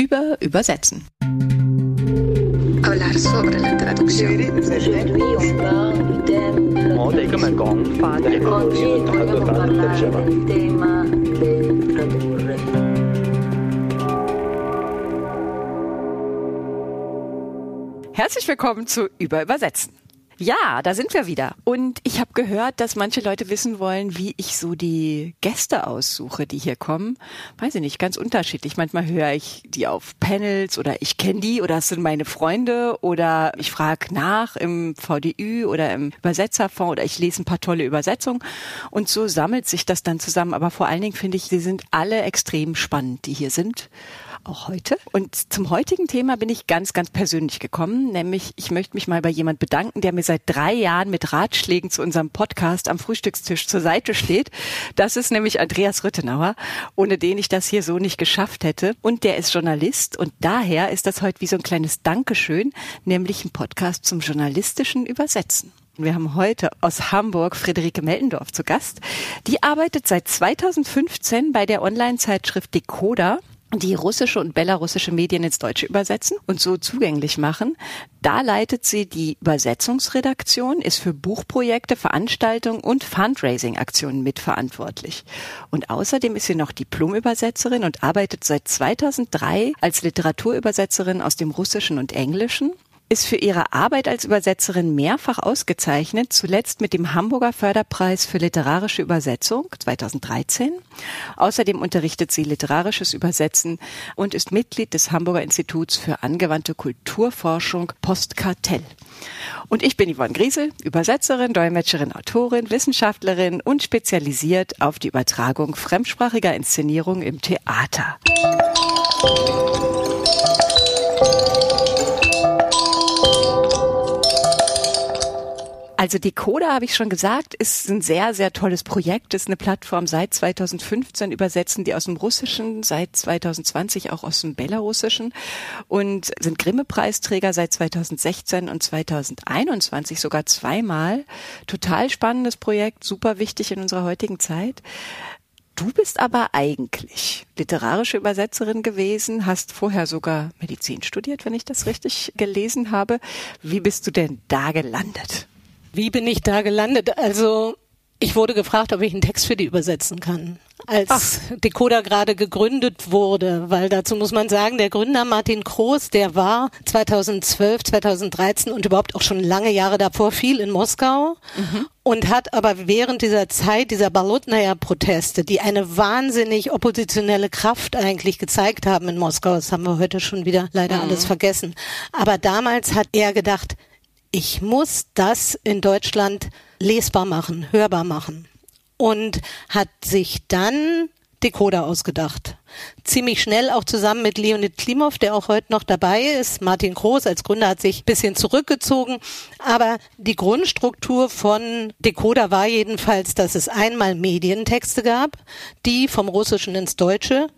über Übersetzen. Herzlich willkommen zu Über Übersetzen. Ja, da sind wir wieder. Und ich habe gehört, dass manche Leute wissen wollen, wie ich so die Gäste aussuche, die hier kommen. Weiß ich nicht, ganz unterschiedlich. Manchmal höre ich die auf Panels oder ich kenne die oder es sind meine Freunde oder ich frage nach im VDÜ oder im Übersetzerfonds oder ich lese ein paar tolle Übersetzungen. Und so sammelt sich das dann zusammen. Aber vor allen Dingen finde ich, sie sind alle extrem spannend, die hier sind auch heute. Und zum heutigen Thema bin ich ganz, ganz persönlich gekommen, nämlich ich möchte mich mal bei jemand bedanken, der mir seit drei Jahren mit Ratschlägen zu unserem Podcast am Frühstückstisch zur Seite steht. Das ist nämlich Andreas Rüttenauer, ohne den ich das hier so nicht geschafft hätte. Und der ist Journalist und daher ist das heute wie so ein kleines Dankeschön, nämlich ein Podcast zum journalistischen Übersetzen. Wir haben heute aus Hamburg Friederike Meltendorf zu Gast. Die arbeitet seit 2015 bei der Online-Zeitschrift Decoder die russische und belarussische Medien ins Deutsche übersetzen und so zugänglich machen. Da leitet sie die Übersetzungsredaktion, ist für Buchprojekte, Veranstaltungen und Fundraising-Aktionen mitverantwortlich. Und außerdem ist sie noch Diplomübersetzerin und arbeitet seit 2003 als Literaturübersetzerin aus dem Russischen und Englischen ist für ihre Arbeit als Übersetzerin mehrfach ausgezeichnet, zuletzt mit dem Hamburger Förderpreis für literarische Übersetzung 2013. Außerdem unterrichtet sie literarisches Übersetzen und ist Mitglied des Hamburger Instituts für angewandte Kulturforschung Postkartell. Und ich bin Yvonne Griesel, Übersetzerin, Dolmetscherin, Autorin, Wissenschaftlerin und spezialisiert auf die Übertragung fremdsprachiger Inszenierung im Theater. Also Decoder, habe ich schon gesagt, ist ein sehr, sehr tolles Projekt, ist eine Plattform seit 2015 übersetzen die aus dem Russischen, seit 2020 auch aus dem Belarussischen und sind Grimme-Preisträger seit 2016 und 2021 sogar zweimal. Total spannendes Projekt, super wichtig in unserer heutigen Zeit. Du bist aber eigentlich literarische Übersetzerin gewesen, hast vorher sogar Medizin studiert, wenn ich das richtig gelesen habe. Wie bist du denn da gelandet? Wie bin ich da gelandet? Also ich wurde gefragt, ob ich einen Text für die übersetzen kann, als Ach. Decoder gerade gegründet wurde, weil dazu muss man sagen, der Gründer Martin Kroos, der war 2012, 2013 und überhaupt auch schon lange Jahre davor viel in Moskau mhm. und hat aber während dieser Zeit dieser Balotnaya-Proteste, die eine wahnsinnig oppositionelle Kraft eigentlich gezeigt haben in Moskau, das haben wir heute schon wieder leider mhm. alles vergessen, aber damals hat er gedacht, ich muss das in Deutschland lesbar machen, hörbar machen. Und hat sich dann Decoder ausgedacht. Ziemlich schnell auch zusammen mit Leonid Klimov, der auch heute noch dabei ist. Martin Groß als Gründer hat sich bisschen zurückgezogen. Aber die Grundstruktur von Decoder war jedenfalls, dass es einmal Medientexte gab, die vom Russischen ins Deutsche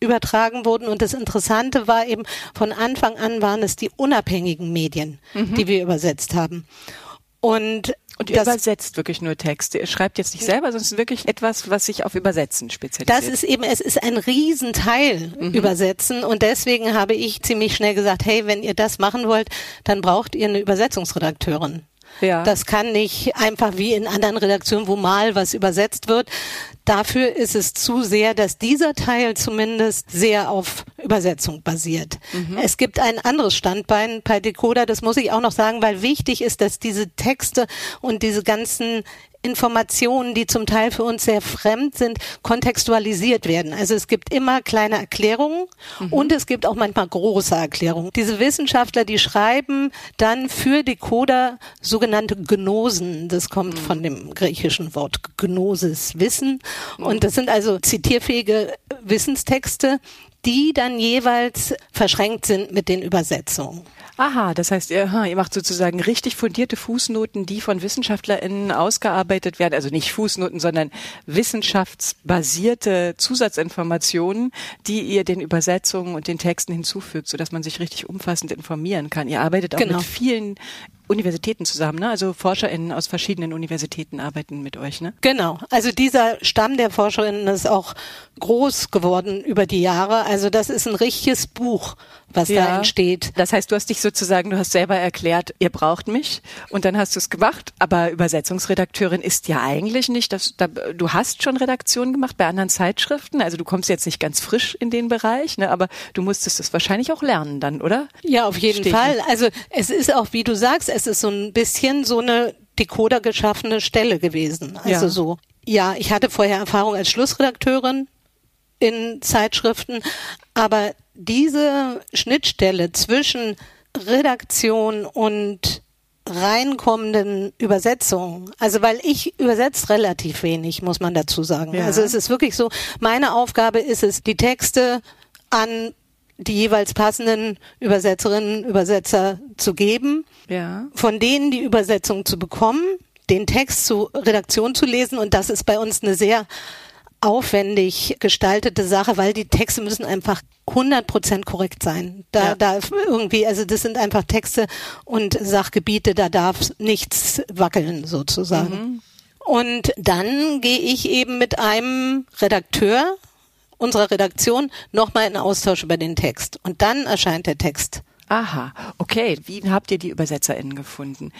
übertragen wurden. Und das Interessante war eben, von Anfang an waren es die unabhängigen Medien, mhm. die wir übersetzt haben. Und und ihr übersetzt wirklich nur Texte. Ihr schreibt jetzt nicht selber, sondern es ist wirklich etwas, was sich auf Übersetzen spezialisiert. Das ist eben, es ist ein Riesenteil mhm. Übersetzen und deswegen habe ich ziemlich schnell gesagt, hey, wenn ihr das machen wollt, dann braucht ihr eine Übersetzungsredakteurin. Ja. Das kann nicht einfach wie in anderen Redaktionen, wo mal was übersetzt wird. Dafür ist es zu sehr, dass dieser Teil zumindest sehr auf Übersetzung basiert. Mhm. Es gibt ein anderes Standbein bei Decoder, das muss ich auch noch sagen, weil wichtig ist, dass diese Texte und diese ganzen Informationen, die zum Teil für uns sehr fremd sind, kontextualisiert werden. Also es gibt immer kleine Erklärungen mhm. und es gibt auch manchmal große Erklärungen. Diese Wissenschaftler, die schreiben dann für Decoder sogenannte Gnosen. Das kommt mhm. von dem griechischen Wort Gnosis, Wissen. Und mhm. das sind also zitierfähige Wissenstexte, die dann jeweils verschränkt sind mit den Übersetzungen. Aha, das heißt, ihr, ihr macht sozusagen richtig fundierte Fußnoten, die von WissenschaftlerInnen ausgearbeitet werden. Also nicht Fußnoten, sondern wissenschaftsbasierte Zusatzinformationen, die ihr den Übersetzungen und den Texten hinzufügt, sodass man sich richtig umfassend informieren kann. Ihr arbeitet auch genau. mit vielen Universitäten zusammen, ne? Also ForscherInnen aus verschiedenen Universitäten arbeiten mit euch, ne? Genau. Also dieser Stamm der ForscherInnen ist auch groß geworden über die Jahre. Also das ist ein richtiges Buch, was ja. da entsteht. Das heißt, du hast dich sozusagen, du hast selber erklärt, ihr braucht mich und dann hast du es gemacht. Aber Übersetzungsredakteurin ist ja eigentlich nicht, das, da, du hast schon Redaktion gemacht bei anderen Zeitschriften. Also du kommst jetzt nicht ganz frisch in den Bereich, ne? aber du musstest es wahrscheinlich auch lernen dann, oder? Ja, auf jeden Steht Fall. Also es ist auch, wie du sagst, es ist so ein bisschen so eine Decoder geschaffene Stelle gewesen. Also ja. so. Ja, ich hatte vorher Erfahrung als Schlussredakteurin in Zeitschriften, aber diese Schnittstelle zwischen Redaktion und reinkommenden Übersetzungen, also weil ich übersetzt relativ wenig, muss man dazu sagen. Ja. Also es ist wirklich so, meine Aufgabe ist es, die Texte an die jeweils passenden Übersetzerinnen, Übersetzer zu geben, ja. von denen die Übersetzung zu bekommen, den Text zu Redaktion zu lesen und das ist bei uns eine sehr aufwendig gestaltete Sache, weil die Texte müssen einfach 100% korrekt sein. Da, ja. da irgendwie, also das sind einfach Texte und Sachgebiete, da darf nichts wackeln sozusagen. Mhm. Und dann gehe ich eben mit einem Redakteur unserer Redaktion nochmal in Austausch über den Text. Und dann erscheint der Text. Aha, okay. Wie habt ihr die ÜbersetzerInnen gefunden?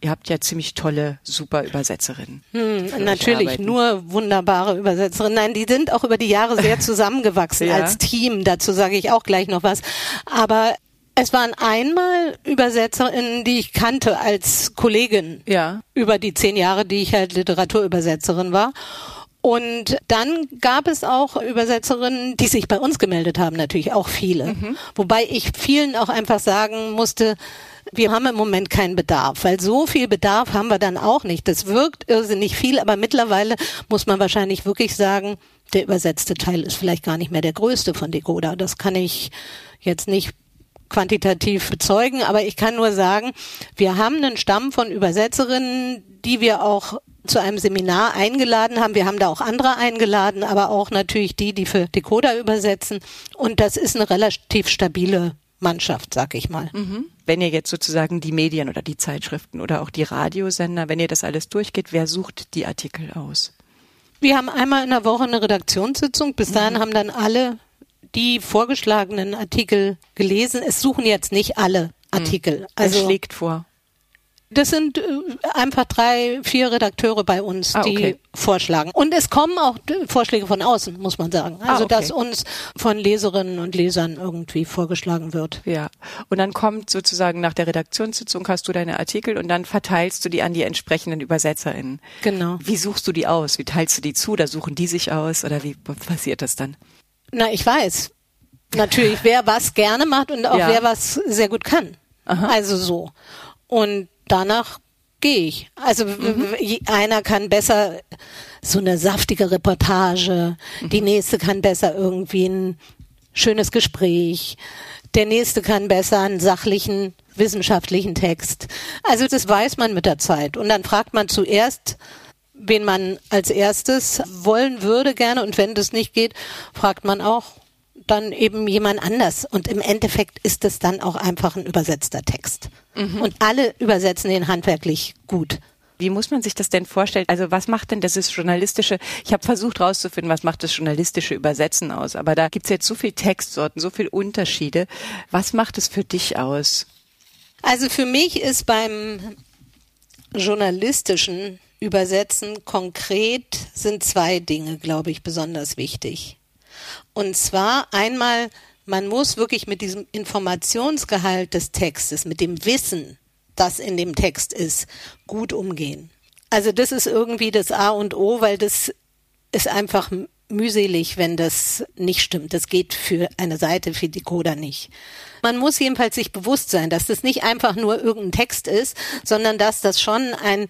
Ihr habt ja ziemlich tolle, super Übersetzerinnen. Hm, natürlich nur wunderbare Übersetzerinnen. Nein, die sind auch über die Jahre sehr zusammengewachsen ja. als Team. Dazu sage ich auch gleich noch was. Aber es waren einmal Übersetzerinnen, die ich kannte als Kollegin. Ja. Über die zehn Jahre, die ich halt Literaturübersetzerin war. Und dann gab es auch Übersetzerinnen, die sich bei uns gemeldet haben, natürlich auch viele. Mhm. Wobei ich vielen auch einfach sagen musste, wir haben im Moment keinen Bedarf, weil so viel Bedarf haben wir dann auch nicht. Das wirkt irrsinnig viel, aber mittlerweile muss man wahrscheinlich wirklich sagen, der übersetzte Teil ist vielleicht gar nicht mehr der größte von Decoder. Das kann ich jetzt nicht quantitativ bezeugen, aber ich kann nur sagen, wir haben einen Stamm von Übersetzerinnen, die wir auch zu einem Seminar eingeladen haben. Wir haben da auch andere eingeladen, aber auch natürlich die, die für Decoder übersetzen. Und das ist eine relativ stabile Mannschaft, sag ich mal. Mhm. Wenn ihr jetzt sozusagen die Medien oder die Zeitschriften oder auch die Radiosender, wenn ihr das alles durchgeht, wer sucht die Artikel aus? Wir haben einmal in der Woche eine Redaktionssitzung. Bis dahin mhm. haben dann alle die vorgeschlagenen Artikel gelesen. Es suchen jetzt nicht alle Artikel. Mhm. Also, es schlägt vor. Das sind äh, einfach drei, vier Redakteure bei uns, ah, okay. die vorschlagen. Und es kommen auch Vorschläge von außen, muss man sagen. Ah, also, ah, okay. dass uns von Leserinnen und Lesern irgendwie vorgeschlagen wird. Ja. Und dann kommt sozusagen nach der Redaktionssitzung hast du deine Artikel und dann verteilst du die an die entsprechenden UbersetzerInnen. Genau. Wie suchst du die aus? Wie teilst du die zu? Da suchen die sich aus oder wie passiert das dann? Na, ich weiß. Natürlich, wer was gerne macht und auch ja. wer was sehr gut kann. Aha. Also so. Und danach gehe ich. Also mhm. einer kann besser so eine saftige Reportage, mhm. die nächste kann besser irgendwie ein schönes Gespräch, der nächste kann besser einen sachlichen, wissenschaftlichen Text. Also das weiß man mit der Zeit. Und dann fragt man zuerst, wen man als erstes wollen würde gerne. Und wenn das nicht geht, fragt man auch, dann eben jemand anders. Und im Endeffekt ist es dann auch einfach ein übersetzter Text. Mhm. Und alle übersetzen den handwerklich gut. Wie muss man sich das denn vorstellen? Also was macht denn das ist journalistische? Ich habe versucht herauszufinden, was macht das journalistische Übersetzen aus. Aber da gibt es jetzt so viele Textsorten, so viele Unterschiede. Was macht es für dich aus? Also für mich ist beim journalistischen Übersetzen konkret sind zwei Dinge, glaube ich, besonders wichtig. Und zwar einmal, man muss wirklich mit diesem Informationsgehalt des Textes, mit dem Wissen, das in dem Text ist, gut umgehen. Also das ist irgendwie das A und O, weil das ist einfach mühselig, wenn das nicht stimmt. Das geht für eine Seite, für die Coder nicht. Man muss jedenfalls sich bewusst sein, dass das nicht einfach nur irgendein Text ist, sondern dass das schon ein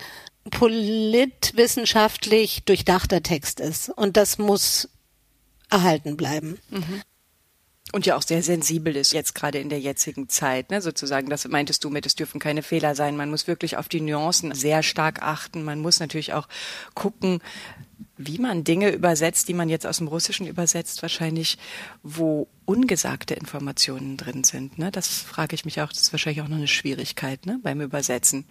politwissenschaftlich durchdachter Text ist. Und das muss erhalten bleiben. Mhm. Und ja auch sehr sensibel ist, jetzt gerade in der jetzigen Zeit, ne, sozusagen. Das meintest du mit, es dürfen keine Fehler sein. Man muss wirklich auf die Nuancen sehr stark achten. Man muss natürlich auch gucken, wie man Dinge übersetzt, die man jetzt aus dem Russischen übersetzt, wahrscheinlich, wo ungesagte Informationen drin sind. Ne? Das frage ich mich auch, das ist wahrscheinlich auch noch eine Schwierigkeit ne? beim Übersetzen.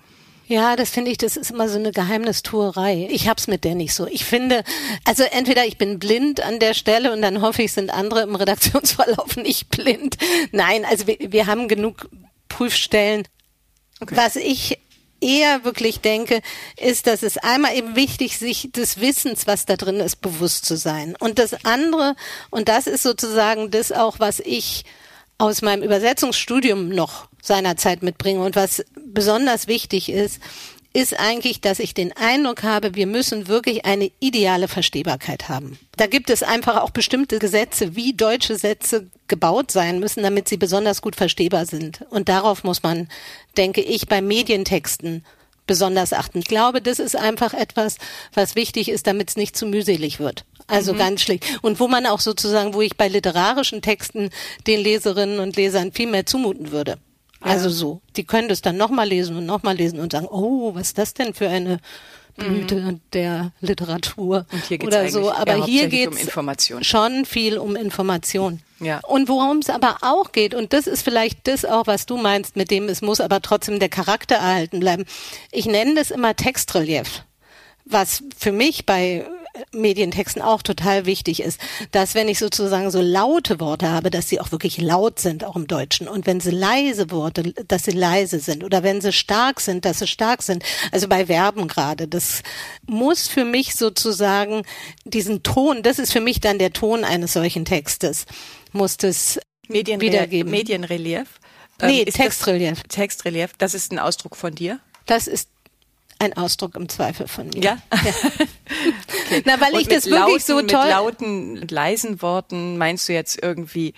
Ja, das finde ich, das ist immer so eine Geheimnistuerei. Ich hab's mit der nicht so. Ich finde, also entweder ich bin blind an der Stelle und dann hoffe ich, sind andere im Redaktionsverlauf nicht blind. Nein, also wir, wir haben genug Prüfstellen. Okay. Was ich eher wirklich denke, ist, dass es einmal eben wichtig, sich des Wissens, was da drin ist, bewusst zu sein. Und das andere, und das ist sozusagen das auch, was ich aus meinem Übersetzungsstudium noch seinerzeit mitbringe und was besonders wichtig ist, ist eigentlich, dass ich den Eindruck habe, wir müssen wirklich eine ideale Verstehbarkeit haben. Da gibt es einfach auch bestimmte Gesetze, wie deutsche Sätze gebaut sein müssen, damit sie besonders gut verstehbar sind. Und darauf muss man, denke ich, bei Medientexten besonders achten. Ich glaube, das ist einfach etwas, was wichtig ist, damit es nicht zu mühselig wird. Also mhm. ganz schlicht. Und wo man auch sozusagen, wo ich bei literarischen Texten den Leserinnen und Lesern viel mehr zumuten würde. Also so. Die können das dann nochmal lesen und nochmal lesen und sagen, oh, was ist das denn für eine Blüte mhm. der Literatur und hier geht's oder so. Aber hier geht es um schon viel um Information. Ja. Und worum es aber auch geht, und das ist vielleicht das auch, was du meinst, mit dem es muss aber trotzdem der Charakter erhalten bleiben. Ich nenne das immer Textrelief was für mich bei Medientexten auch total wichtig ist, dass wenn ich sozusagen so laute Worte habe, dass sie auch wirklich laut sind, auch im Deutschen. Und wenn sie leise Worte, dass sie leise sind. Oder wenn sie stark sind, dass sie stark sind. Also bei Verben gerade. Das muss für mich sozusagen diesen Ton, das ist für mich dann der Ton eines solchen Textes, muss das Medienre wiedergeben. Medienrelief? Nee, ähm, Textrelief. Das, Textrelief, das ist ein Ausdruck von dir? Das ist ein Ausdruck im Zweifel von mir. Ja. ja. okay. Na, weil Und ich das wirklich lauten, so toll. Mit lauten, mit leisen Worten meinst du jetzt irgendwie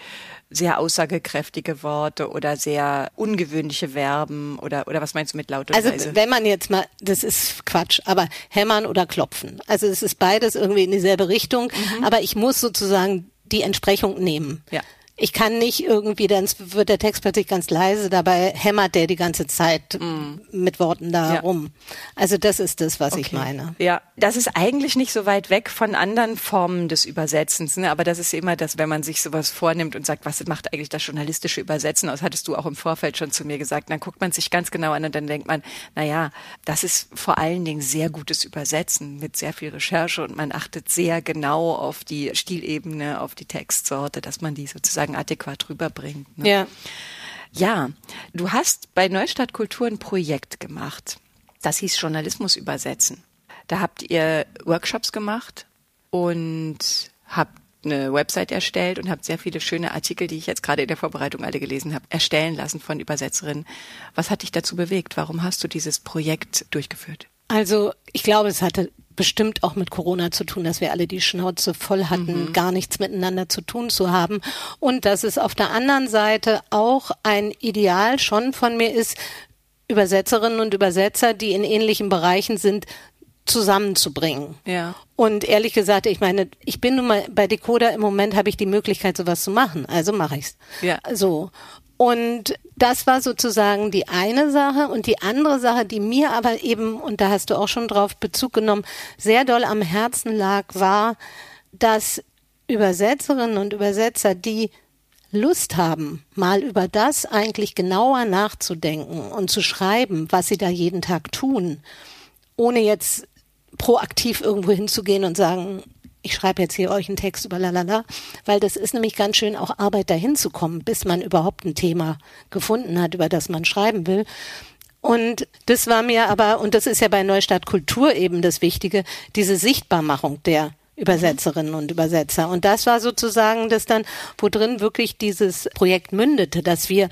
sehr aussagekräftige Worte oder sehr ungewöhnliche Verben oder oder was meinst du mit laut und also, leise? wenn man jetzt mal, das ist Quatsch, aber hämmern oder klopfen. Also es ist beides irgendwie in dieselbe Richtung, mhm. aber ich muss sozusagen die Entsprechung nehmen. Ja. Ich kann nicht irgendwie, dann wird der Text plötzlich ganz leise, dabei hämmert der die ganze Zeit mm. mit Worten da ja. rum. Also das ist das, was okay. ich meine. Ja, das ist eigentlich nicht so weit weg von anderen Formen des Übersetzens, ne? aber das ist immer das, wenn man sich sowas vornimmt und sagt, was macht eigentlich das journalistische Übersetzen aus, hattest du auch im Vorfeld schon zu mir gesagt, dann guckt man sich ganz genau an und dann denkt man, na ja, das ist vor allen Dingen sehr gutes Übersetzen mit sehr viel Recherche und man achtet sehr genau auf die Stilebene, auf die Textsorte, dass man die sozusagen sozusagen adäquat rüberbringt. Ne? Ja. Ja, du hast bei Neustadt Kultur ein Projekt gemacht. Das hieß Journalismus übersetzen. Da habt ihr Workshops gemacht und habt eine Website erstellt und habt sehr viele schöne Artikel, die ich jetzt gerade in der Vorbereitung alle gelesen habe, erstellen lassen von Übersetzerinnen. Was hat dich dazu bewegt? Warum hast du dieses Projekt durchgeführt? Also ich glaube, es hatte bestimmt auch mit Corona zu tun, dass wir alle die Schnauze voll hatten, mhm. gar nichts miteinander zu tun zu haben. Und dass es auf der anderen Seite auch ein Ideal schon von mir ist, Übersetzerinnen und Übersetzer, die in ähnlichen Bereichen sind, zusammenzubringen. Ja. Und ehrlich gesagt, ich meine, ich bin nun mal bei Decoder im Moment habe ich die Möglichkeit, sowas zu machen. Also mache ich's. Ja. So. Und das war sozusagen die eine Sache. Und die andere Sache, die mir aber eben, und da hast du auch schon drauf Bezug genommen, sehr doll am Herzen lag, war, dass Übersetzerinnen und Übersetzer, die Lust haben, mal über das eigentlich genauer nachzudenken und zu schreiben, was sie da jeden Tag tun, ohne jetzt proaktiv irgendwo hinzugehen und sagen, ich schreibe jetzt hier euch einen Text über lalala, weil das ist nämlich ganz schön auch Arbeit dahin zu kommen, bis man überhaupt ein Thema gefunden hat, über das man schreiben will. Und das war mir aber, und das ist ja bei Neustadt Kultur eben das Wichtige, diese Sichtbarmachung der Übersetzerinnen und Übersetzer. Und das war sozusagen das dann, wo drin wirklich dieses Projekt mündete, dass wir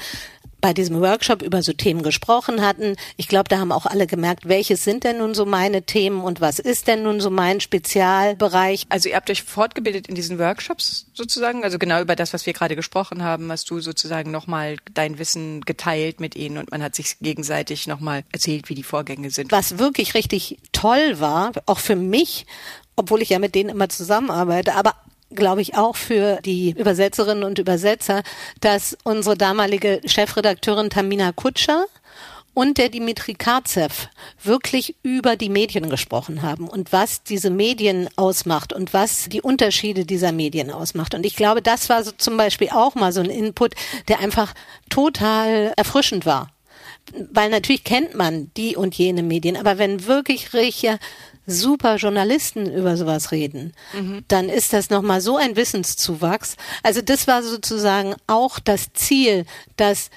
bei diesem Workshop über so Themen gesprochen hatten. Ich glaube, da haben auch alle gemerkt, welches sind denn nun so meine Themen und was ist denn nun so mein Spezialbereich. Also ihr habt euch fortgebildet in diesen Workshops sozusagen, also genau über das, was wir gerade gesprochen haben, hast du sozusagen nochmal dein Wissen geteilt mit ihnen und man hat sich gegenseitig nochmal erzählt, wie die Vorgänge sind. Was wirklich richtig toll war, auch für mich, obwohl ich ja mit denen immer zusammenarbeite, aber glaube ich, auch für die Übersetzerinnen und Übersetzer, dass unsere damalige Chefredakteurin Tamina Kutscher und der Dimitri Karzev wirklich über die Medien gesprochen haben und was diese Medien ausmacht und was die Unterschiede dieser Medien ausmacht. Und ich glaube, das war so zum Beispiel auch mal so ein Input, der einfach total erfrischend war. Weil natürlich kennt man die und jene Medien, aber wenn wirklich richtige super Journalisten über sowas reden, mhm. dann ist das nochmal so ein Wissenszuwachs. Also das war sozusagen auch das Ziel, dass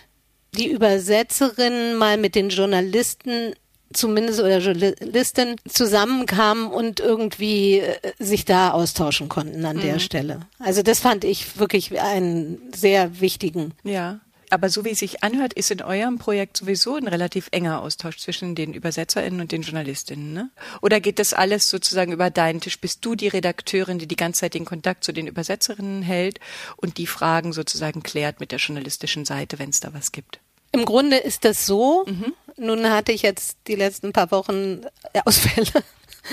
die Übersetzerin mal mit den Journalisten zumindest oder Journalisten zusammenkamen und irgendwie äh, sich da austauschen konnten an mhm. der Stelle. Also das fand ich wirklich einen sehr wichtigen. Ja. Aber so wie es sich anhört, ist in eurem Projekt sowieso ein relativ enger Austausch zwischen den UbersetzerInnen und den JournalistInnen, ne? Oder geht das alles sozusagen über deinen Tisch? Bist du die Redakteurin, die die ganze Zeit den Kontakt zu den Übersetzerinnen hält und die Fragen sozusagen klärt mit der journalistischen Seite, wenn es da was gibt? Im Grunde ist das so. Mhm. Nun hatte ich jetzt die letzten paar Wochen äh, Ausfälle.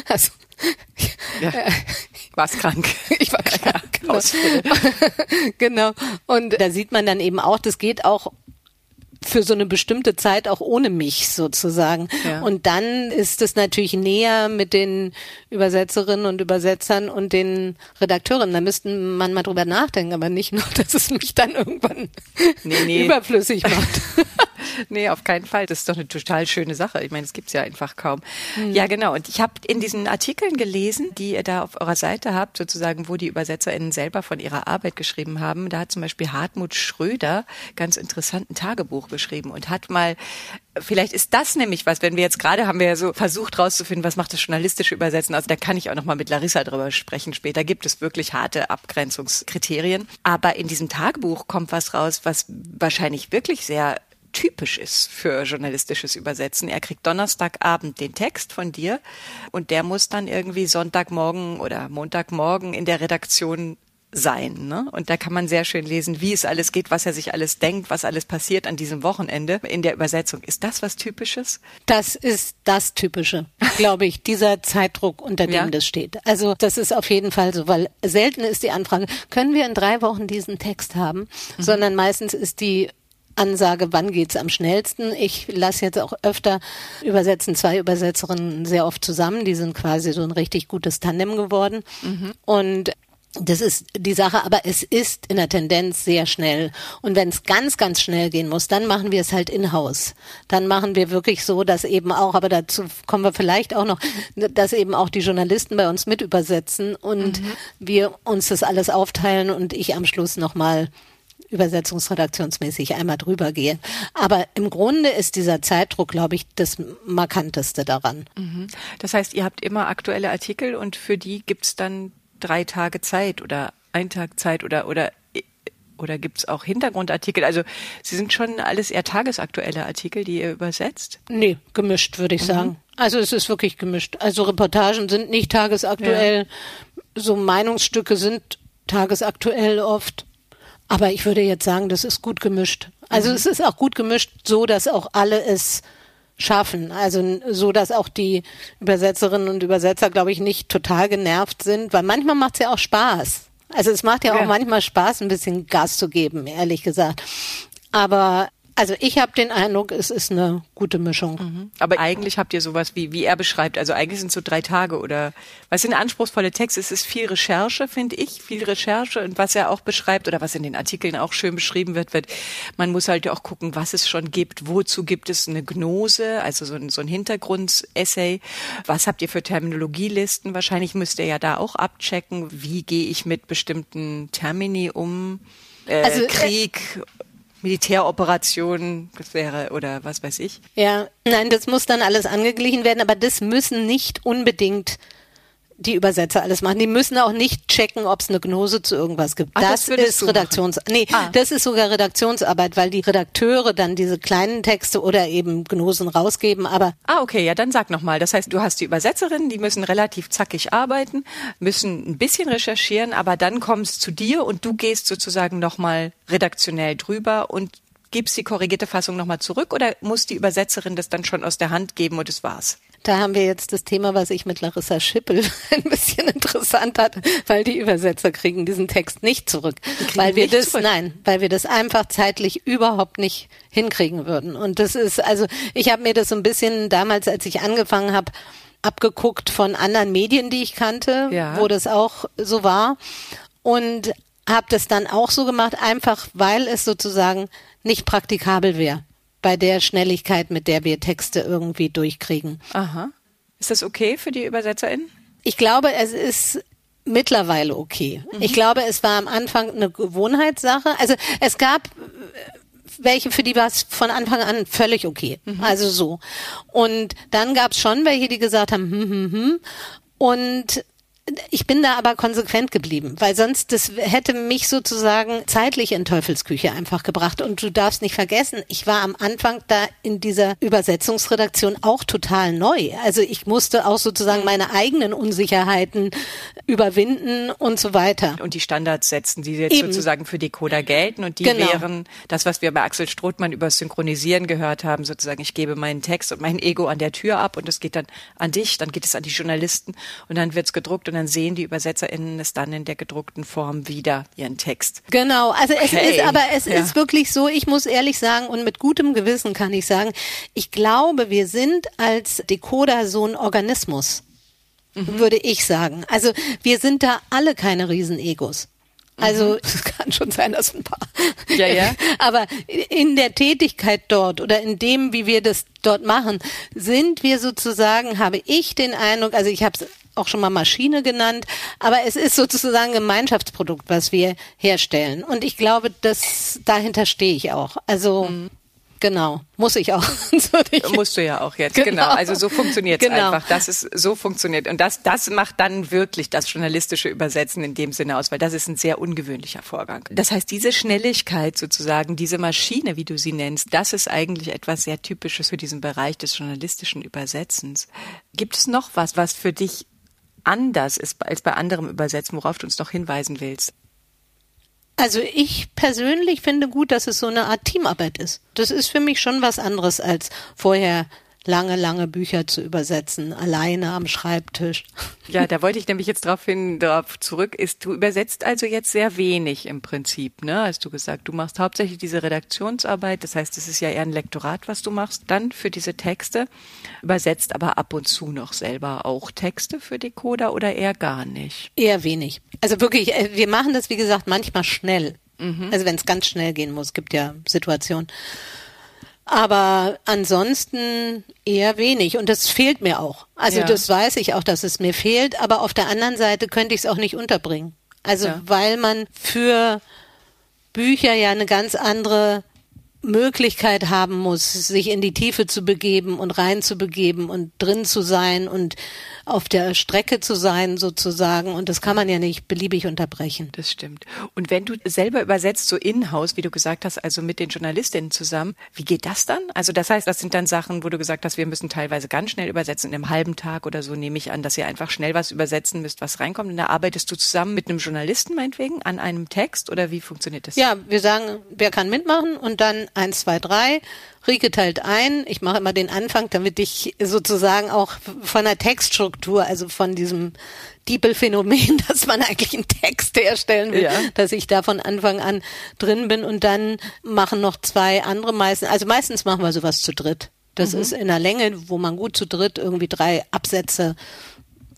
Also, ja. Äh, warst krank. Ich war krank. Ja, genau. genau. Und da sieht man dann eben auch, das geht auch für so eine bestimmte Zeit auch ohne mich sozusagen. Ja. Und dann ist es natürlich näher mit den Übersetzerinnen und Übersetzern und den Redakteuren. Da müssten man mal drüber nachdenken, aber nicht nur, dass es mich dann irgendwann nee, nee. überflüssig macht. Nee, auf keinen Fall. Das ist doch eine total schöne Sache. Ich meine, es gibt's ja einfach kaum. Mhm. Ja, genau. Und ich habe in diesen Artikeln gelesen, die ihr da auf eurer Seite habt, sozusagen, wo die ÜbersetzerInnen selber von ihrer Arbeit geschrieben haben. Da hat zum Beispiel Hartmut Schröder ganz interessanten Tagebuch geschrieben und hat mal Vielleicht ist das nämlich was, wenn wir jetzt gerade haben wir ja so versucht rauszufinden, was macht das journalistische Übersetzen. Also da kann ich auch noch mal mit Larissa drüber sprechen später. Gibt es wirklich harte Abgrenzungskriterien. Aber in diesem Tagebuch kommt was raus, was wahrscheinlich wirklich sehr typisch ist für journalistisches Übersetzen. Er kriegt Donnerstagabend den Text von dir und der muss dann irgendwie Sonntagmorgen oder Montagmorgen in der Redaktion sein. Ne? Und da kann man sehr schön lesen, wie es alles geht, was er sich alles denkt, was alles passiert an diesem Wochenende in der Übersetzung. Ist das was Typisches? Das ist das Typische, glaube ich, dieser Zeitdruck, unter dem ja? das steht. Also das ist auf jeden Fall so, weil selten ist die Anfrage, können wir in drei Wochen diesen Text haben, mhm. sondern meistens ist die Ansage, wann geht's am schnellsten. Ich lasse jetzt auch öfter übersetzen, zwei Übersetzerinnen sehr oft zusammen. Die sind quasi so ein richtig gutes Tandem geworden. Mhm. Und das ist die Sache, aber es ist in der Tendenz sehr schnell. Und wenn es ganz, ganz schnell gehen muss, dann machen wir es halt in-house. Dann machen wir wirklich so, dass eben auch, aber dazu kommen wir vielleicht auch noch, dass eben auch die Journalisten bei uns mit übersetzen und mhm. wir uns das alles aufteilen und ich am Schluss nochmal übersetzungsredaktionsmäßig einmal drüber gehe. Aber im Grunde ist dieser Zeitdruck, glaube ich, das Markanteste daran. Mhm. Das heißt, ihr habt immer aktuelle Artikel und für die gibt's dann drei Tage Zeit oder ein Tag Zeit oder oder oder gibt's auch Hintergrundartikel? Also Sie sind schon alles eher tagesaktuelle Artikel, die ihr übersetzt? Nee, gemischt, würde ich mhm. sagen. Also es ist wirklich gemischt. Also Reportagen sind nicht tagesaktuell, ja. so Meinungsstücke sind tagesaktuell oft. Aber ich würde jetzt sagen, das ist gut gemischt. Also mhm. es ist auch gut gemischt, so dass auch alle es schaffen. Also so, dass auch die Übersetzerinnen und Übersetzer, glaube ich, nicht total genervt sind, weil manchmal macht es ja auch Spaß. Also es macht ja, ja auch manchmal Spaß, ein bisschen Gas zu geben, ehrlich gesagt. Aber also ich habe den Eindruck, es ist eine gute Mischung. Mhm. Aber eigentlich habt ihr sowas wie, wie er beschreibt, also eigentlich sind es so drei Tage oder was sind anspruchsvolle Texte? Es ist viel Recherche, finde ich, viel Recherche und was er auch beschreibt oder was in den Artikeln auch schön beschrieben wird, wird, man muss halt auch gucken, was es schon gibt, wozu gibt es eine Gnose, also so ein, so ein Hintergrundessay, was habt ihr für Terminologielisten? Wahrscheinlich müsst ihr ja da auch abchecken, wie gehe ich mit bestimmten Termini um. Äh, also, äh, Krieg, Militäroperationen, wäre, oder was weiß ich. Ja, nein, das muss dann alles angeglichen werden, aber das müssen nicht unbedingt die Übersetzer alles machen. Die müssen auch nicht checken, ob es eine Gnose zu irgendwas gibt. Ach, das, das ist Redaktions nee, ah. das ist sogar Redaktionsarbeit, weil die Redakteure dann diese kleinen Texte oder eben Gnosen rausgeben, aber Ah, okay, ja, dann sag noch mal. Das heißt, du hast die Übersetzerinnen, die müssen relativ zackig arbeiten, müssen ein bisschen recherchieren, aber dann kommst zu dir und du gehst sozusagen noch mal redaktionell drüber und gibst die korrigierte Fassung noch mal zurück oder muss die Übersetzerin das dann schon aus der Hand geben und es war's? Da haben wir jetzt das Thema, was ich mit Larissa Schippel ein bisschen interessant hatte, weil die Übersetzer kriegen diesen Text nicht zurück. Weil wir das, zurück. nein, weil wir das einfach zeitlich überhaupt nicht hinkriegen würden. Und das ist, also ich habe mir das so ein bisschen damals, als ich angefangen habe, abgeguckt von anderen Medien, die ich kannte, ja. wo das auch so war. Und habe das dann auch so gemacht, einfach weil es sozusagen nicht praktikabel wäre bei der Schnelligkeit, mit der wir Texte irgendwie durchkriegen. Aha. Ist das okay für die ÜbersetzerInnen? Ich glaube, es ist mittlerweile okay. Mhm. Ich glaube, es war am Anfang eine Gewohnheitssache. Also es gab welche, für die war es von Anfang an völlig okay. Mhm. Also so. Und dann gab es schon welche, die gesagt haben, hm, hm, hm. Und ich bin da aber konsequent geblieben, weil sonst das hätte mich sozusagen zeitlich in Teufelsküche einfach gebracht. Und du darfst nicht vergessen, ich war am Anfang da in dieser Übersetzungsredaktion auch total neu. Also ich musste auch sozusagen meine eigenen Unsicherheiten überwinden und so weiter. Und die Standards setzen, die jetzt Eben. sozusagen für Decoder gelten und die genau. wären das, was wir bei Axel Strothmann über Synchronisieren gehört haben, sozusagen, ich gebe meinen Text und mein Ego an der Tür ab und es geht dann an dich, dann geht es an die Journalisten und dann wird's gedruckt und dann sehen die ÜbersetzerInnen es dann in der gedruckten Form wieder, ihren Text. Genau, also es okay. ist, aber es ja. ist wirklich so, ich muss ehrlich sagen und mit gutem Gewissen kann ich sagen, ich glaube, wir sind als Decoder so ein Organismus. Mhm. würde ich sagen. Also wir sind da alle keine Riesenegos. Also mhm. es kann schon sein, dass ein paar. Ja, ja. Aber in der Tätigkeit dort oder in dem, wie wir das dort machen, sind wir sozusagen, habe ich den Eindruck, also ich habe es auch schon mal Maschine genannt, aber es ist sozusagen ein Gemeinschaftsprodukt, was wir herstellen. Und ich glaube, dass dahinter stehe ich auch. Also mhm. Genau, muss ich auch. Musst du ja auch jetzt, genau. genau. Also so funktioniert es genau. einfach, dass es so funktioniert. Und das, das macht dann wirklich das journalistische Übersetzen in dem Sinne aus, weil das ist ein sehr ungewöhnlicher Vorgang. Das heißt, diese Schnelligkeit sozusagen, diese Maschine, wie du sie nennst, das ist eigentlich etwas sehr Typisches für diesen Bereich des journalistischen Übersetzens. Gibt es noch was, was für dich anders ist als bei anderem Übersetzen, worauf du uns noch hinweisen willst? Also ich persönlich finde gut, dass es so eine Art Teamarbeit ist. Das ist für mich schon was anderes als vorher lange, lange Bücher zu übersetzen, alleine am Schreibtisch. Ja, da wollte ich nämlich jetzt darauf hin, darauf zurück, ist, du übersetzt also jetzt sehr wenig im Prinzip, ne? Hast du gesagt, du machst hauptsächlich diese Redaktionsarbeit, das heißt, es ist ja eher ein Lektorat, was du machst, dann für diese Texte, übersetzt aber ab und zu noch selber auch Texte für Decoder oder eher gar nicht? Eher wenig. Also wirklich, äh, wir machen das, wie gesagt, manchmal schnell. Mhm. Also wenn es ganz schnell gehen muss, gibt ja Situationen. Aber ansonsten eher wenig. Und das fehlt mir auch. Also ja. das weiß ich auch, dass es mir fehlt. Aber auf der anderen Seite könnte ich es auch nicht unterbringen. Also ja. weil man für Bücher ja eine ganz andere Möglichkeit haben muss, sich in die Tiefe zu begeben und rein zu begeben und drin zu sein und auf der Strecke zu sein sozusagen. Und das kann man ja nicht beliebig unterbrechen. Das stimmt. Und wenn du selber übersetzt, so in-house, wie du gesagt hast, also mit den Journalistinnen zusammen, wie geht das dann? Also das heißt, das sind dann Sachen, wo du gesagt hast, wir müssen teilweise ganz schnell übersetzen, in einem halben Tag oder so nehme ich an, dass ihr einfach schnell was übersetzen müsst, was reinkommt. Und da arbeitest du zusammen mit einem Journalisten meinetwegen an einem Text oder wie funktioniert das? Ja, wir sagen, wer kann mitmachen und dann eins, zwei, drei Rike teilt ein. Ich mache immer den Anfang, damit ich sozusagen auch von der Textstruktur, also von diesem Diepel-Phänomen, dass man eigentlich einen Text herstellen will, ja. dass ich da von Anfang an drin bin und dann machen noch zwei andere meistens, also meistens machen wir sowas zu dritt. Das mhm. ist in der Länge, wo man gut zu dritt irgendwie drei Absätze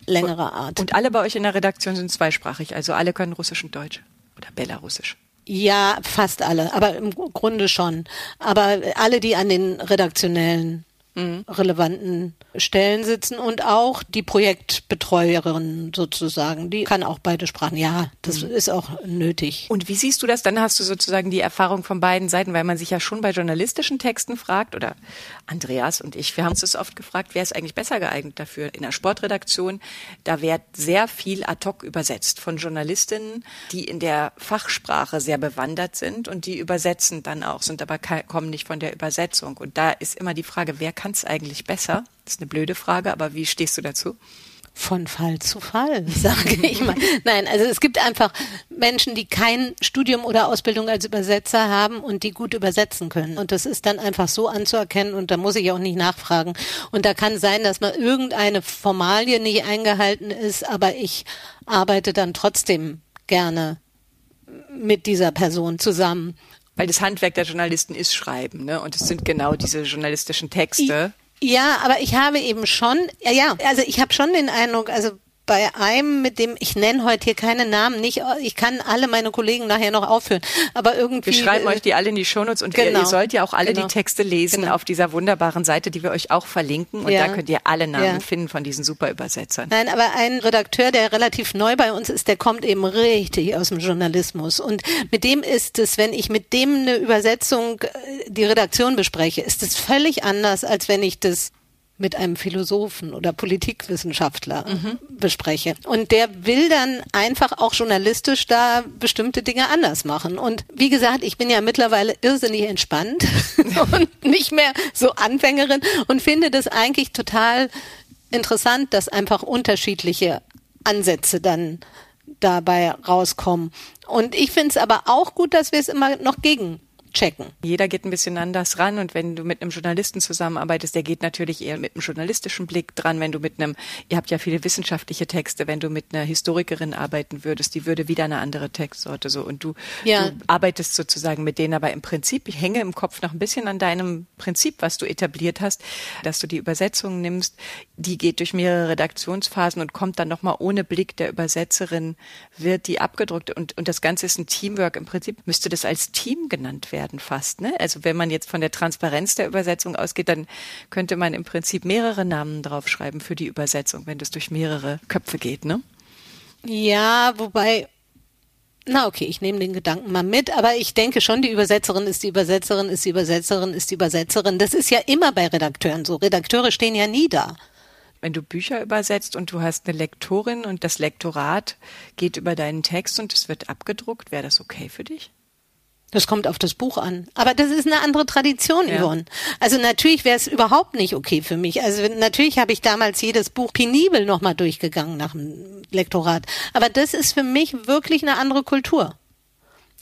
längerer Art. Und alle bei euch in der Redaktion sind zweisprachig, also alle können Russisch und Deutsch oder Belarusisch. Ja, fast alle, aber im Grunde schon. Aber alle, die an den redaktionellen mhm. relevanten Stellen sitzen und auch die Projektbetreuerin sozusagen, die kann auch beide Sprachen. Ja, das mhm. ist auch nötig. Und wie siehst du das? Dann hast du sozusagen die Erfahrung von beiden Seiten, weil man sich ja schon bei journalistischen Texten fragt oder Andreas und ich, wir haben uns das oft gefragt, wer ist eigentlich besser geeignet dafür? In der Sportredaktion, da wird sehr viel ad hoc übersetzt von Journalistinnen, die in der Fachsprache sehr bewandert sind und die übersetzen dann auch, sind aber kommen nicht von der Übersetzung. Und da ist immer die Frage, wer kann es eigentlich besser? Das ist eine blöde Frage, aber wie stehst du dazu? Von Fall zu Fall, sage ich mal. Nein, also es gibt einfach Menschen, die kein Studium oder Ausbildung als Übersetzer haben und die gut übersetzen können. Und das ist dann einfach so anzuerkennen und da muss ich auch nicht nachfragen. Und da kann sein, dass mal irgendeine Formalie nicht eingehalten ist, aber ich arbeite dann trotzdem gerne mit dieser Person zusammen. Weil das Handwerk der Journalisten ist Schreiben, ne? Und es sind genau diese journalistischen Texte. Ja, aber ich habe eben schon, ja, ja, also ich habe schon den Eindruck, also bei einem, mit dem ich nenne heute hier keine Namen, nicht, ich kann alle meine Kollegen nachher noch aufführen, aber irgendwie. Wir schreiben äh, euch die alle in die Shownotes und genau, ihr, ihr, sollt ja auch alle genau, die Texte lesen genau. auf dieser wunderbaren Seite, die wir euch auch verlinken und ja, da könnt ihr alle Namen ja. finden von diesen super Übersetzern. Nein, aber ein Redakteur, der relativ neu bei uns ist, der kommt eben richtig aus dem Journalismus und mit dem ist es, wenn ich mit dem eine Übersetzung äh, die Redaktion bespreche, ist es völlig anders, als wenn ich das mit einem Philosophen oder Politikwissenschaftler mhm. bespreche. Und der will dann einfach auch journalistisch da bestimmte Dinge anders machen. Und wie gesagt, ich bin ja mittlerweile irrsinnig entspannt und nicht mehr so Anfängerin und finde das eigentlich total interessant, dass einfach unterschiedliche Ansätze dann dabei rauskommen. Und ich finde es aber auch gut, dass wir es immer noch gegen checken. Jeder geht ein bisschen anders ran und wenn du mit einem Journalisten zusammenarbeitest, der geht natürlich eher mit einem journalistischen Blick dran. Wenn du mit einem, ihr habt ja viele wissenschaftliche Texte, wenn du mit einer Historikerin arbeiten würdest, die würde wieder eine andere Textsorte so und du, ja. du arbeitest sozusagen mit denen, aber im Prinzip, ich hänge im Kopf noch ein bisschen an deinem Prinzip, was du etabliert hast, dass du die Übersetzung nimmst, die geht durch mehrere Redaktionsphasen und kommt dann nochmal ohne Blick der Übersetzerin, wird die abgedruckt und, und das Ganze ist ein Teamwork. Im Prinzip müsste das als Team genannt werden werden fast. Ne? Also wenn man jetzt von der Transparenz der Übersetzung ausgeht, dann könnte man im Prinzip mehrere Namen draufschreiben für die Übersetzung, wenn das durch mehrere Köpfe geht. Ne? Ja, wobei na okay, ich nehme den Gedanken mal mit, aber ich denke schon, die Übersetzerin ist die Übersetzerin, ist die Übersetzerin, ist die Übersetzerin. Das ist ja immer bei Redakteuren so. Redakteure stehen ja nie da. Wenn du Bücher übersetzt und du hast eine Lektorin und das Lektorat geht über deinen Text und es wird abgedruckt, wäre das okay für dich? Das kommt auf das Buch an. Aber das ist eine andere Tradition, ja. Yvonne. Also natürlich wäre es überhaupt nicht okay für mich. Also natürlich habe ich damals jedes Buch penibel nochmal durchgegangen nach dem Lektorat. Aber das ist für mich wirklich eine andere Kultur.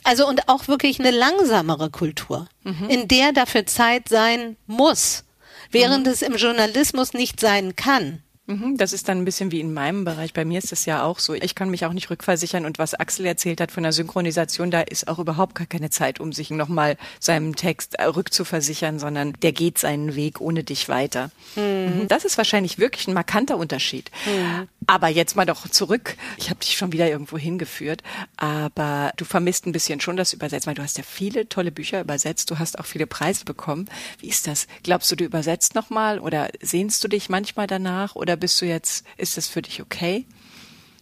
Also und auch wirklich eine langsamere Kultur, mhm. in der dafür Zeit sein muss, während mhm. es im Journalismus nicht sein kann. Mhm, das ist dann ein bisschen wie in meinem Bereich. Bei mir ist das ja auch so. Ich kann mich auch nicht rückversichern und was Axel erzählt hat von der Synchronisation, da ist auch überhaupt gar keine Zeit, um sich nochmal seinem Text rückzuversichern, sondern der geht seinen Weg ohne dich weiter. Mhm. Das ist wahrscheinlich wirklich ein markanter Unterschied. Mhm. Aber jetzt mal doch zurück. Ich habe dich schon wieder irgendwo hingeführt, aber du vermisst ein bisschen schon das Übersetzen, weil du hast ja viele tolle Bücher übersetzt, du hast auch viele Preise bekommen. Wie ist das? Glaubst du, du übersetzt nochmal oder sehnst du dich manchmal danach oder bist du jetzt, ist das für dich okay?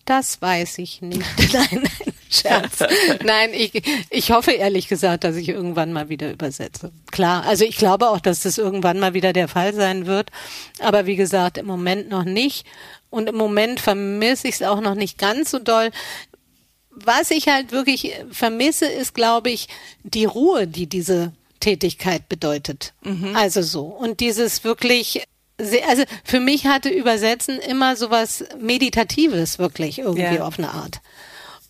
Das weiß ich nicht. nein, nein, Scherz. Nein, ich, ich hoffe ehrlich gesagt, dass ich irgendwann mal wieder übersetze. Klar, also ich glaube auch, dass das irgendwann mal wieder der Fall sein wird. Aber wie gesagt, im Moment noch nicht. Und im Moment vermisse ich es auch noch nicht ganz so doll. Was ich halt wirklich vermisse, ist, glaube ich, die Ruhe, die diese Tätigkeit bedeutet. Mhm. Also so. Und dieses wirklich also für mich hatte Übersetzen immer sowas Meditatives wirklich irgendwie ja. auf eine Art.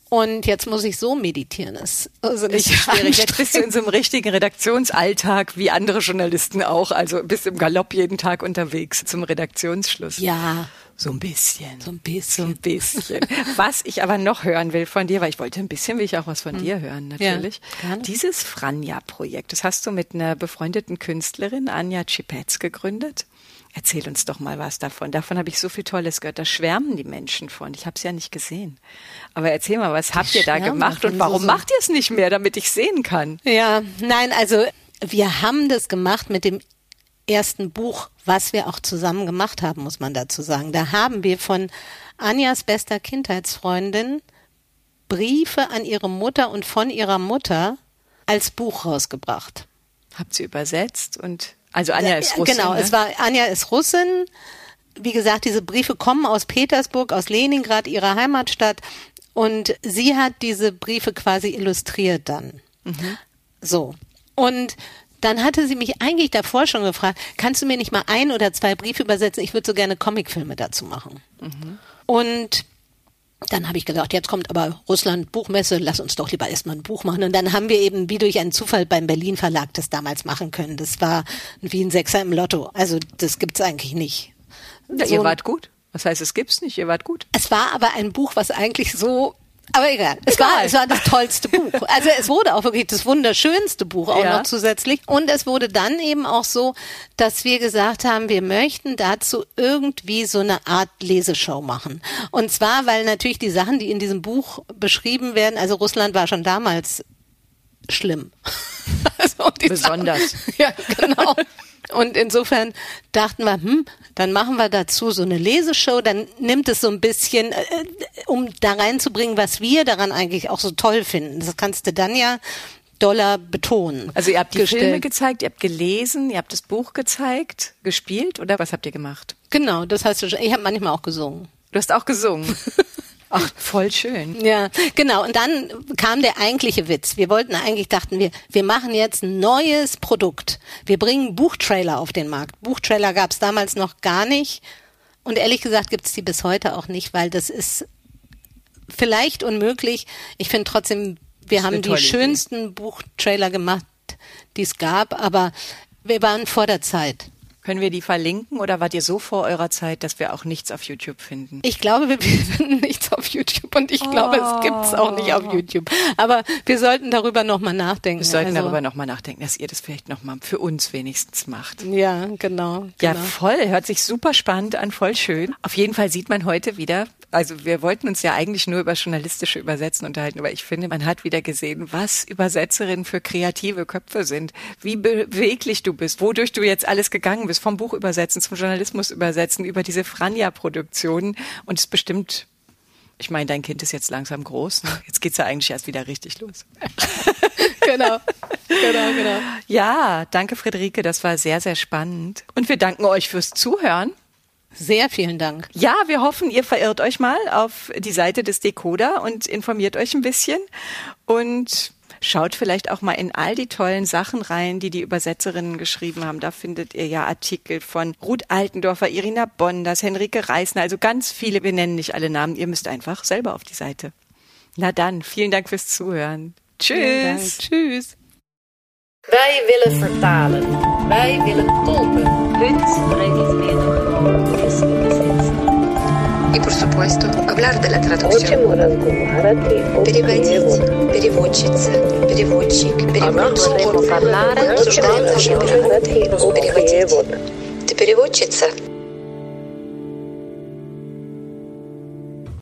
Und jetzt muss ich so meditieren. Das ist also nicht schwierig. Jetzt bist du in so einem richtigen Redaktionsalltag wie andere Journalisten auch. Also bist im Galopp jeden Tag unterwegs zum Redaktionsschluss. Ja. So ein bisschen. So ein bisschen. So ein bisschen. was ich aber noch hören will von dir, weil ich wollte ein bisschen, will ich auch was von hm. dir hören, natürlich. Ja, Dieses Franja-Projekt, das hast du mit einer befreundeten Künstlerin, Anja Cipetz, gegründet. Erzähl uns doch mal was davon. Davon habe ich so viel Tolles gehört. Da schwärmen die Menschen von. Ich habe es ja nicht gesehen. Aber erzähl mal, was die habt ihr da gemacht und warum so macht ihr es nicht mehr, damit ich sehen kann? Ja, nein, also wir haben das gemacht mit dem ersten Buch, was wir auch zusammen gemacht haben, muss man dazu sagen. Da haben wir von Anjas bester Kindheitsfreundin Briefe an ihre Mutter und von ihrer Mutter als Buch rausgebracht. Habt sie übersetzt und also Anja ist Russin. Genau, ne? es war Anja ist Russin. Wie gesagt, diese Briefe kommen aus Petersburg, aus Leningrad, ihrer Heimatstadt. Und sie hat diese Briefe quasi illustriert dann. Mhm. So. Und dann hatte sie mich eigentlich davor schon gefragt, kannst du mir nicht mal ein oder zwei Briefe übersetzen? Ich würde so gerne Comicfilme dazu machen. Mhm. Und dann habe ich gesagt, jetzt kommt aber Russland Buchmesse, lass uns doch lieber erstmal ein Buch machen. Und dann haben wir eben wie durch einen Zufall beim Berlin Verlag das damals machen können. Das war wie ein Sechser im Lotto. Also das gibt's eigentlich nicht. Ja, so, ihr wart gut. Was heißt, es gibt's nicht? Ihr wart gut. Es war aber ein Buch, was eigentlich so aber egal. Es egal. war, es war das tollste Buch. Also es wurde auch wirklich das wunderschönste Buch auch ja. noch zusätzlich. Und es wurde dann eben auch so, dass wir gesagt haben, wir möchten dazu irgendwie so eine Art Leseshow machen. Und zwar, weil natürlich die Sachen, die in diesem Buch beschrieben werden, also Russland war schon damals schlimm. also Besonders. Sachen, ja, genau. Und insofern dachten wir, hm, dann machen wir dazu so eine Leseshow, dann nimmt es so ein bisschen, äh, um da reinzubringen, was wir daran eigentlich auch so toll finden. Das kannst du dann ja doller betonen. Also ihr habt die gestellt. Filme gezeigt, ihr habt gelesen, ihr habt das Buch gezeigt, gespielt oder was habt ihr gemacht? Genau, das heißt, ich habe manchmal auch gesungen. Du hast auch gesungen. Ach, voll schön. Ja, genau. Und dann kam der eigentliche Witz. Wir wollten eigentlich, dachten wir, wir machen jetzt ein neues Produkt. Wir bringen Buchtrailer auf den Markt. Buchtrailer gab es damals noch gar nicht. Und ehrlich gesagt gibt es die bis heute auch nicht, weil das ist vielleicht unmöglich. Ich finde trotzdem, wir haben die schönsten Idee. Buchtrailer gemacht, die es gab, aber wir waren vor der Zeit. Können wir die verlinken oder wart ihr so vor eurer Zeit, dass wir auch nichts auf YouTube finden? Ich glaube, wir finden nichts auf YouTube und ich oh. glaube, es gibt es auch nicht auf oh. YouTube. Aber wir sollten darüber nochmal nachdenken. Wir sollten also, darüber nochmal nachdenken, dass ihr das vielleicht nochmal für uns wenigstens macht. Ja, genau, genau. Ja, voll. Hört sich super spannend an, voll schön. Auf jeden Fall sieht man heute wieder, also wir wollten uns ja eigentlich nur über journalistische Übersetzen unterhalten, aber ich finde, man hat wieder gesehen, was Übersetzerinnen für kreative Köpfe sind, wie beweglich du bist, wodurch du jetzt alles gegangen bist, vom Buch übersetzen zum Journalismus übersetzen, über diese Franja-Produktionen und es bestimmt ich meine, dein Kind ist jetzt langsam groß. Ne? Jetzt geht's ja eigentlich erst wieder richtig los. genau. Genau, genau. Ja, danke Friederike, das war sehr, sehr spannend. Und wir danken euch fürs Zuhören. Sehr vielen Dank. Ja, wir hoffen, ihr verirrt euch mal auf die Seite des Decoder und informiert euch ein bisschen und schaut vielleicht auch mal in all die tollen Sachen rein, die die Übersetzerinnen geschrieben haben. Da findet ihr ja Artikel von Ruth Altendorfer, Irina Bonders, Henrike Reisner, also ganz viele. Wir nennen nicht alle Namen. Ihr müsst einfach selber auf die Seite. Na dann, vielen Dank fürs Zuhören. Tschüss. Tschüss. Wij willen vertalen. Wij willen tolken. Punt. И, por supuesto, hablar de la traducción. Переводить, переводчица, переводчик, переводчик. Обсуждаем наши переводить. Ты переводчица?